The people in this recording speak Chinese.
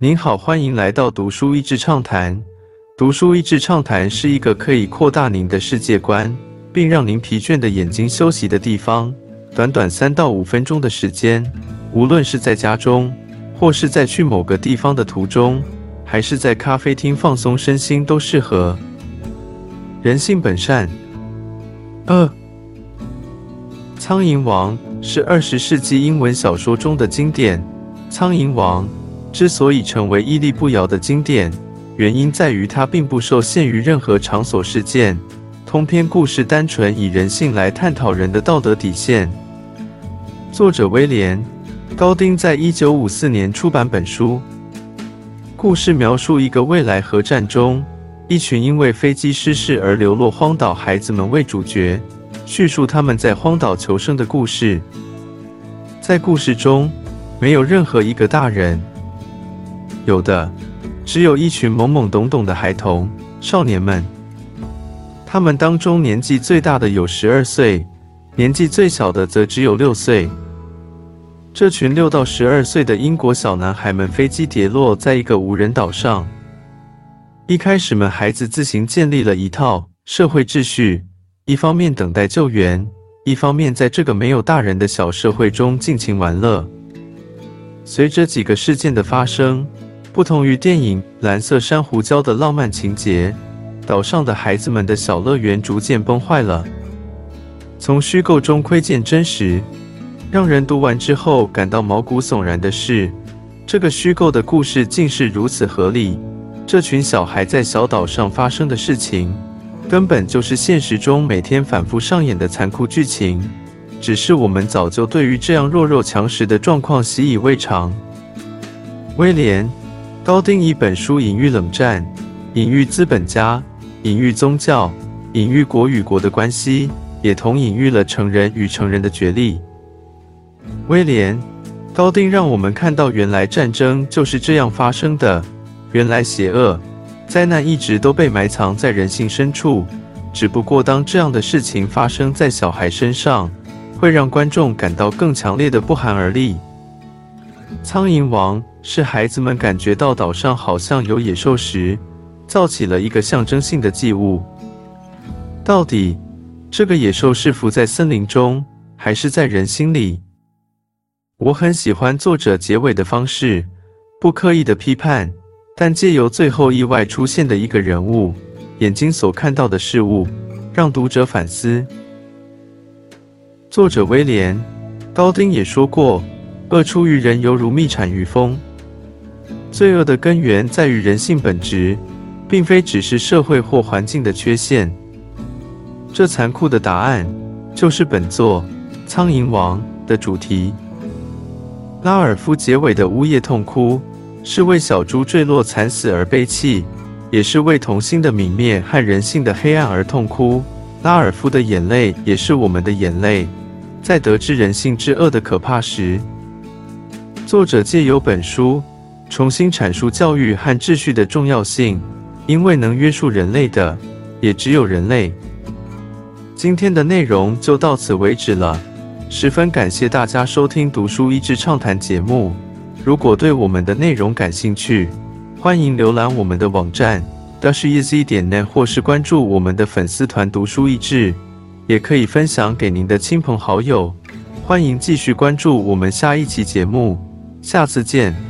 您好，欢迎来到读书益智畅谈。读书益智畅谈是一个可以扩大您的世界观，并让您疲倦的眼睛休息的地方。短短三到五分钟的时间，无论是在家中，或是在去某个地方的途中，还是在咖啡厅放松身心，都适合。人性本善。二，《苍蝇王》是二十世纪英文小说中的经典。《苍蝇王》之所以成为屹立不摇的经典，原因在于它并不受限于任何场所、事件，通篇故事单纯以人性来探讨人的道德底线。作者威廉·高丁在一九五四年出版本书。故事描述一个未来核战中，一群因为飞机失事而流落荒岛孩子们为主角，叙述他们在荒岛求生的故事。在故事中，没有任何一个大人。有的，只有一群懵懵懂懂的孩童、少年们。他们当中年纪最大的有十二岁，年纪最小的则只有六岁。这群六到十二岁的英国小男孩们，飞机跌落在一个无人岛上。一开始，们孩子自行建立了一套社会秩序，一方面等待救援，一方面在这个没有大人的小社会中尽情玩乐。随着几个事件的发生。不同于电影《蓝色珊瑚礁》的浪漫情节，岛上的孩子们的小乐园逐渐崩坏了。从虚构中窥见真实，让人读完之后感到毛骨悚然的是，这个虚构的故事竟是如此合理。这群小孩在小岛上发生的事情，根本就是现实中每天反复上演的残酷剧情，只是我们早就对于这样弱肉强食的状况习以为常。威廉。高丁以本书隐喻冷战，隐喻资本家，隐喻宗教，隐喻国与国的关系，也同隐喻了成人与成人的角力。威廉，高丁让我们看到，原来战争就是这样发生的。原来邪恶、灾难一直都被埋藏在人性深处，只不过当这样的事情发生在小孩身上，会让观众感到更强烈的不寒而栗。苍蝇王。是孩子们感觉到岛上好像有野兽时，造起了一个象征性的祭物。到底这个野兽是伏在森林中，还是在人心里？我很喜欢作者结尾的方式，不刻意的批判，但借由最后意外出现的一个人物眼睛所看到的事物，让读者反思。作者威廉·高丁也说过：“恶出于人，犹如蜜产于蜂。”罪恶的根源在于人性本质，并非只是社会或环境的缺陷。这残酷的答案就是本作《苍蝇王》的主题。拉尔夫结尾的呜咽痛哭，是为小猪坠落惨死而悲泣，也是为童心的泯灭和人性的黑暗而痛哭。拉尔夫的眼泪也是我们的眼泪。在得知人性之恶的可怕时，作者借由本书。重新阐述教育和秩序的重要性，因为能约束人类的也只有人类。今天的内容就到此为止了，十分感谢大家收听《读书益智畅谈》节目。如果对我们的内容感兴趣，欢迎浏览我们的网站 dashiz 点 net，或是关注我们的粉丝团“读书益智”，也可以分享给您的亲朋好友。欢迎继续关注我们下一期节目，下次见。